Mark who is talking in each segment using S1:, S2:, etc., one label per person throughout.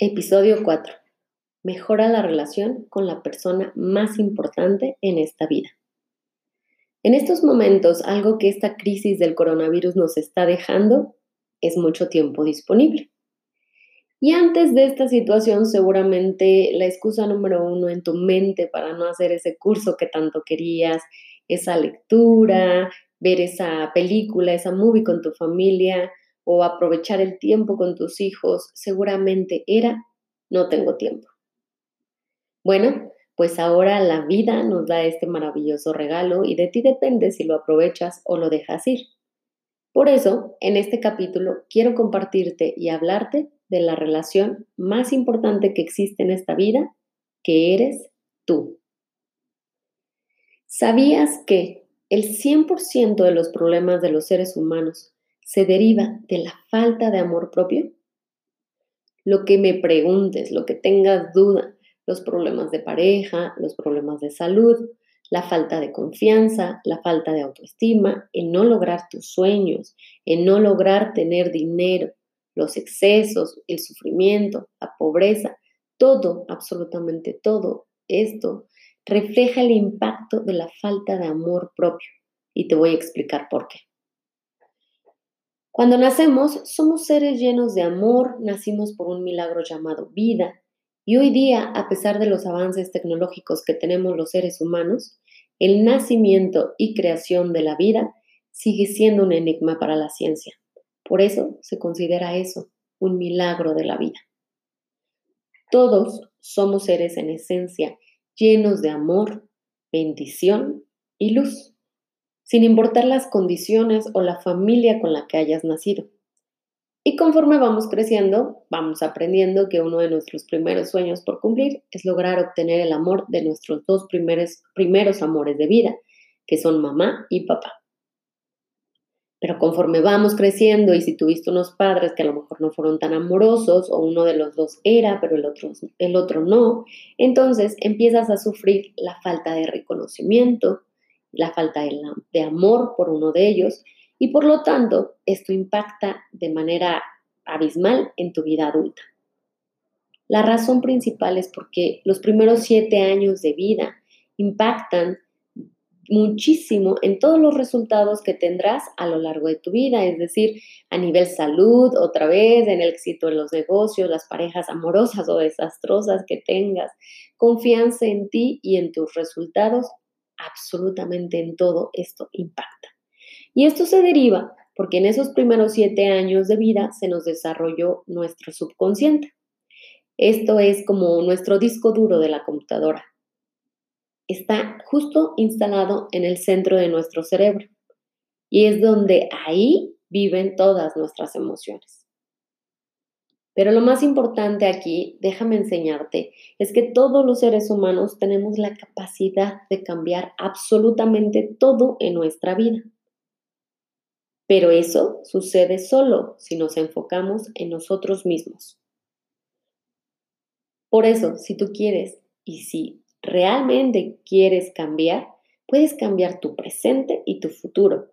S1: Episodio 4. Mejora la relación con la persona más importante en esta vida. En estos momentos, algo que esta crisis del coronavirus nos está dejando es mucho tiempo disponible. Y antes de esta situación, seguramente la excusa número uno en tu mente para no hacer ese curso que tanto querías, esa lectura, ver esa película, esa movie con tu familia, o aprovechar el tiempo con tus hijos, seguramente era no tengo tiempo. Bueno, pues ahora la vida nos da este maravilloso regalo y de ti depende si lo aprovechas o lo dejas ir. Por eso, en este capítulo quiero compartirte y hablarte de la relación más importante que existe en esta vida, que eres tú. ¿Sabías que el 100% de los problemas de los seres humanos se deriva de la falta de amor propio? Lo que me preguntes, lo que tengas duda, los problemas de pareja, los problemas de salud, la falta de confianza, la falta de autoestima, el no lograr tus sueños, el no lograr tener dinero, los excesos, el sufrimiento, la pobreza, todo, absolutamente todo esto refleja el impacto de la falta de amor propio. Y te voy a explicar por qué. Cuando nacemos, somos seres llenos de amor, nacimos por un milagro llamado vida. Y hoy día, a pesar de los avances tecnológicos que tenemos los seres humanos, el nacimiento y creación de la vida sigue siendo un enigma para la ciencia. Por eso se considera eso, un milagro de la vida. Todos somos seres en esencia llenos de amor, bendición y luz sin importar las condiciones o la familia con la que hayas nacido. Y conforme vamos creciendo, vamos aprendiendo que uno de nuestros primeros sueños por cumplir es lograr obtener el amor de nuestros dos primeros, primeros amores de vida, que son mamá y papá. Pero conforme vamos creciendo y si tuviste unos padres que a lo mejor no fueron tan amorosos o uno de los dos era, pero el otro, el otro no, entonces empiezas a sufrir la falta de reconocimiento, la falta de, amor por uno de ellos y por lo tanto esto impacta de manera abismal en tu vida adulta. La razón principal es porque los primeros siete años de vida impactan muchísimo en todos los resultados que tendrás a lo largo de tu vida, es decir, a nivel salud, otra vez, en el éxito de los negocios, las parejas amorosas o desastrosas que tengas, confianza en ti y en tus resultados absolutamente en todo esto impacta. Y esto se deriva porque en esos primeros siete años de vida se nos desarrolló nuestro subconsciente. Esto es como nuestro disco duro de la computadora. Está justo instalado en el centro de nuestro cerebro y es donde ahí viven todas nuestras emociones. Pero lo más importante aquí, déjame enseñarte, es que todos los seres humanos tenemos la capacidad de cambiar absolutamente todo en nuestra vida. Pero eso sucede solo si nos enfocamos en nosotros mismos. Por eso, si tú quieres y si realmente quieres cambiar, puedes cambiar tu presente y tu futuro.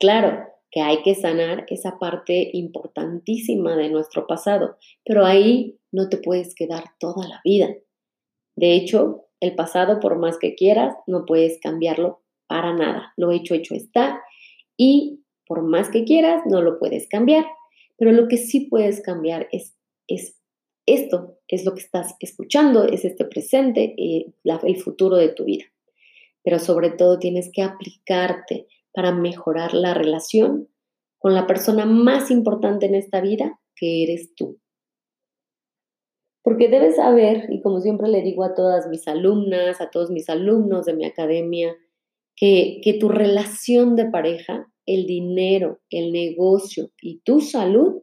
S1: Claro, que hay que sanar esa parte importantísima de nuestro pasado, pero ahí no te puedes quedar toda la vida. De hecho, el pasado, por más que quieras, no puedes cambiarlo para nada. Lo hecho, hecho está y por más que quieras, no lo puedes cambiar. Pero lo que sí puedes cambiar es, es esto, es lo que estás escuchando, es este presente, eh, el futuro de tu vida. Pero sobre todo tienes que aplicarte para mejorar la relación con la persona más importante en esta vida, que eres tú. Porque debes saber, y como siempre le digo a todas mis alumnas, a todos mis alumnos de mi academia, que, tu relación de pareja, el dinero, el negocio y tu salud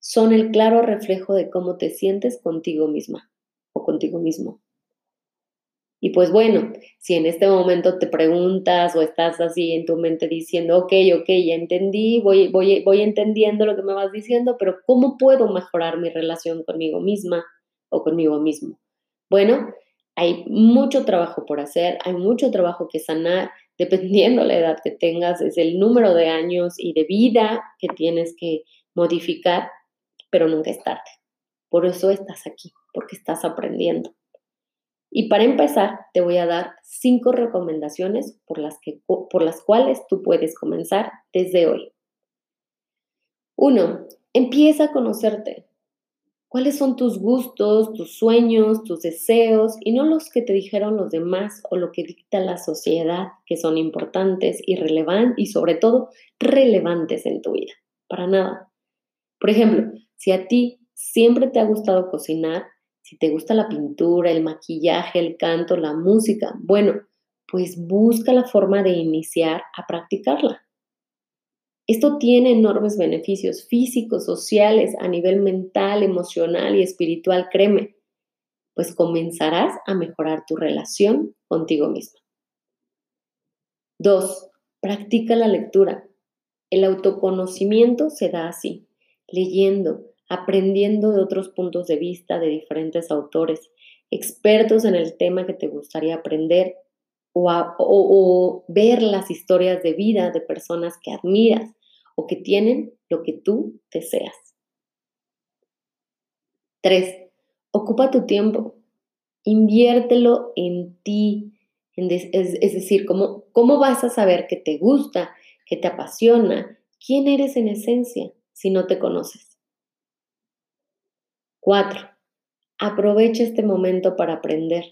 S1: son el claro reflejo de cómo te sientes contigo misma o contigo mismo. Y pues bueno, si en este momento te preguntas o estás así en tu mente diciendo, ok, ok, ya entendí, voy, voy, voy entendiendo lo que me vas diciendo, pero ¿cómo puedo mejorar mi relación conmigo misma o conmigo mismo? Bueno, hay mucho trabajo por hacer, hay mucho trabajo que sanar, dependiendo la edad que tengas, es el número de años y de vida que tienes que modificar, pero nunca es tarde. Por eso estás aquí, porque estás aprendiendo. Y para empezar, te voy a dar cinco recomendaciones por las, que, por las cuales tú puedes comenzar desde hoy. Uno, empieza a conocerte. ¿Cuáles son tus gustos, tus sueños, tus deseos y no los que te dijeron los demás o lo que dicta la sociedad que son importantes y relevantes y sobre todo relevantes en tu vida? Para nada. Por ejemplo, si a ti siempre te ha gustado cocinar, si te gusta la pintura, el maquillaje, el canto, la música, bueno, pues busca la forma de iniciar a practicarla. Esto tiene enormes beneficios físicos, sociales, a nivel mental, emocional y espiritual, créeme, pues comenzarás a mejorar tu relación contigo misma. Dos, practica la lectura. El autoconocimiento se da así, leyendo, aprendiendo de otros puntos de vista de diferentes autores, expertos en el tema que te gustaría aprender o, ver las historias de vida de personas que admiras o que tienen lo que tú deseas. 3. Ocupa tu tiempo, inviértelo en ti. es, decir, ¿cómo, ¿cómo vas a saber que te gusta, que te apasiona? ¿Quién eres en esencia si no te conoces? Cuatro, aprovecha este momento para aprender.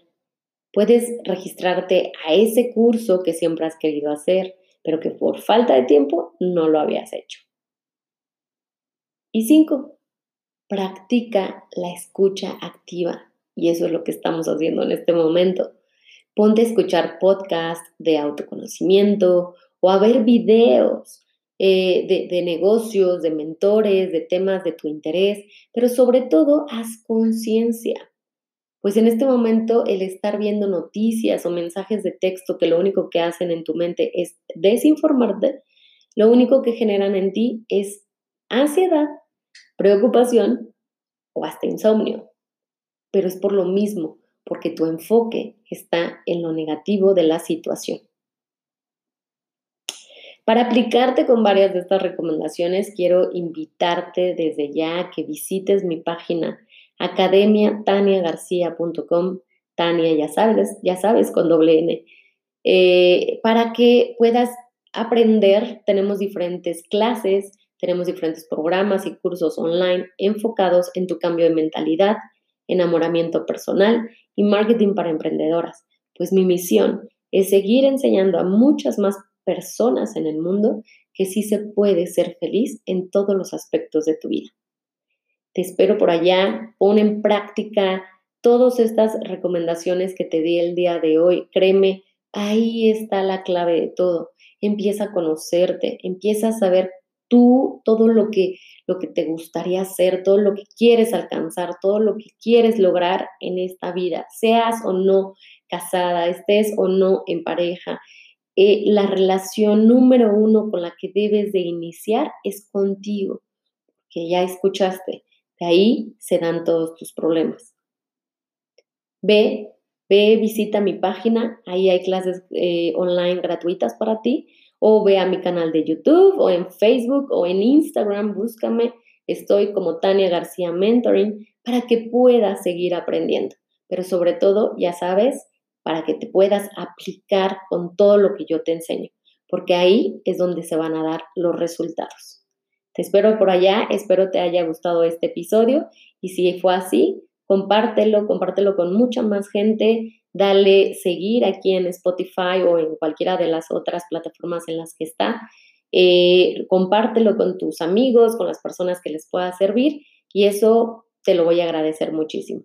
S1: Puedes registrarte a ese curso que siempre has querido hacer, pero que por falta de tiempo no lo habías hecho. Y cinco, practica la escucha activa. Y eso es lo que estamos haciendo en este momento. Ponte a escuchar podcasts de autoconocimiento o a ver videos eh, de, negocios, de mentores, de temas de tu interés, pero sobre todo haz conciencia. Pues en este momento el estar viendo noticias o mensajes de texto que lo único que hacen en tu mente es desinformarte, lo único que generan en ti es ansiedad, preocupación o hasta insomnio. Pero es por lo mismo, porque tu enfoque está en lo negativo de la situación. Para aplicarte con varias de estas recomendaciones, quiero invitarte desde ya a que visites mi página academiataniagarcia.com, Tania, ya sabes, ya sabes, con doble N, eh, para que puedas aprender. Tenemos diferentes clases, tenemos diferentes programas y cursos online enfocados en tu cambio de mentalidad, enamoramiento personal y marketing para emprendedoras. Pues mi misión es seguir enseñando a muchas más personas en el mundo que sí se puede ser feliz en todos los aspectos de tu vida. Te espero por allá, pon en práctica todas estas recomendaciones que te di el día de hoy. Créeme, ahí está la clave de todo. Empieza a conocerte, empieza a saber tú todo lo que, lo que te gustaría hacer, todo lo que quieres alcanzar, todo lo que quieres lograr en esta vida, seas o no casada, estés o no en pareja, eh, la relación número uno con la que debes de iniciar es contigo, que ya escuchaste. De ahí se dan todos tus problemas. Ve, ve, visita mi página, ahí hay clases eh, online gratuitas para ti, o ve a mi canal de YouTube, o en Facebook, o en Instagram, búscame. Estoy como Tania García Mentoring para que puedas seguir aprendiendo. Pero sobre todo, ya sabes, para que te puedas aplicar con todo lo que yo te enseño, porque ahí es donde se van a dar los resultados. Te espero por allá, espero te haya gustado este episodio y si fue así, compártelo, compártelo con mucha más gente, dale seguir aquí en Spotify o en cualquiera de las otras plataformas en las que está. Eh, compártelo con tus amigos, con las personas que les pueda servir y eso te lo voy a agradecer muchísimo.